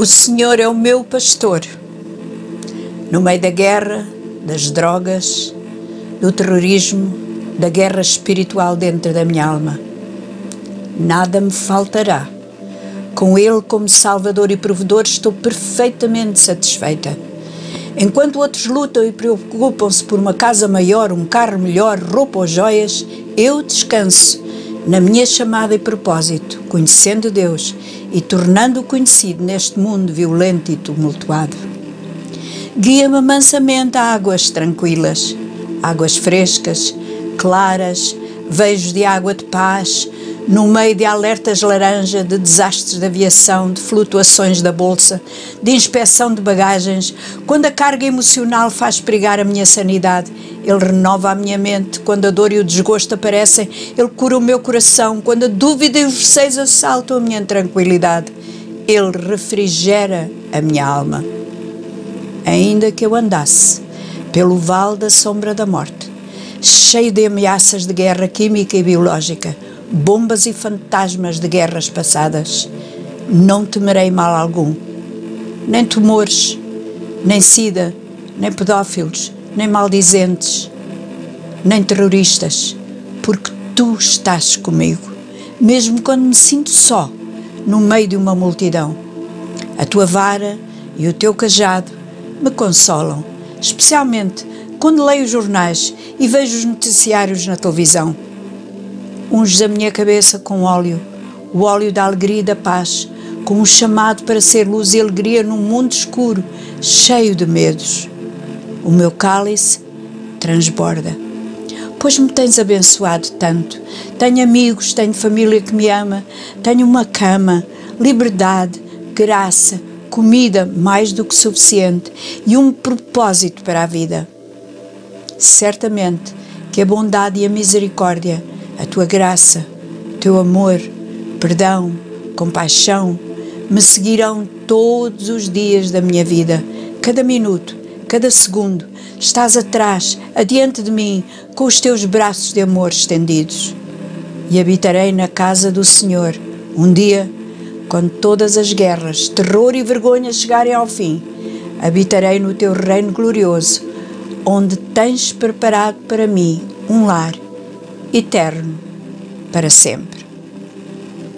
O Senhor é o meu pastor. No meio da guerra, das drogas, do terrorismo, da guerra espiritual dentro da minha alma, nada me faltará. Com Ele como Salvador e Provedor, estou perfeitamente satisfeita. Enquanto outros lutam e preocupam-se por uma casa maior, um carro melhor, roupa ou joias, eu descanso na minha chamada e propósito, conhecendo Deus e tornando-o conhecido neste mundo violento e tumultuado. Guia-me mansamente a águas tranquilas, águas frescas, claras, vejos de água de paz, no meio de alertas laranja, de desastres de aviação, de flutuações da bolsa, de inspeção de bagagens, quando a carga emocional faz perigar a minha sanidade, ele renova a minha mente. Quando a dor e o desgosto aparecem, ele cura o meu coração. Quando a dúvida e os receios assaltam a minha tranquilidade, ele refrigera a minha alma. Ainda que eu andasse pelo vale da sombra da morte, cheio de ameaças de guerra química e biológica, bombas e fantasmas de guerras passadas, não temerei mal algum. Nem tumores, nem sida, nem pedófilos, nem maldizentes, nem terroristas, porque tu estás comigo, mesmo quando me sinto só, no meio de uma multidão. A tua vara e o teu cajado me consolam, especialmente quando leio os jornais e vejo os noticiários na televisão unges a minha cabeça com óleo, o óleo da alegria e da paz, com um chamado para ser luz e alegria num mundo escuro, cheio de medos. O meu cálice transborda. Pois me tens abençoado tanto. Tenho amigos, tenho família que me ama, tenho uma cama, liberdade, graça, comida mais do que suficiente e um propósito para a vida. Certamente que a bondade e a misericórdia a tua graça, teu amor, perdão, compaixão me seguirão todos os dias da minha vida, cada minuto, cada segundo. Estás atrás, adiante de mim, com os teus braços de amor estendidos. E habitarei na casa do Senhor um dia, quando todas as guerras, terror e vergonha chegarem ao fim. Habitarei no teu reino glorioso, onde tens preparado para mim um lar eterno para sempre.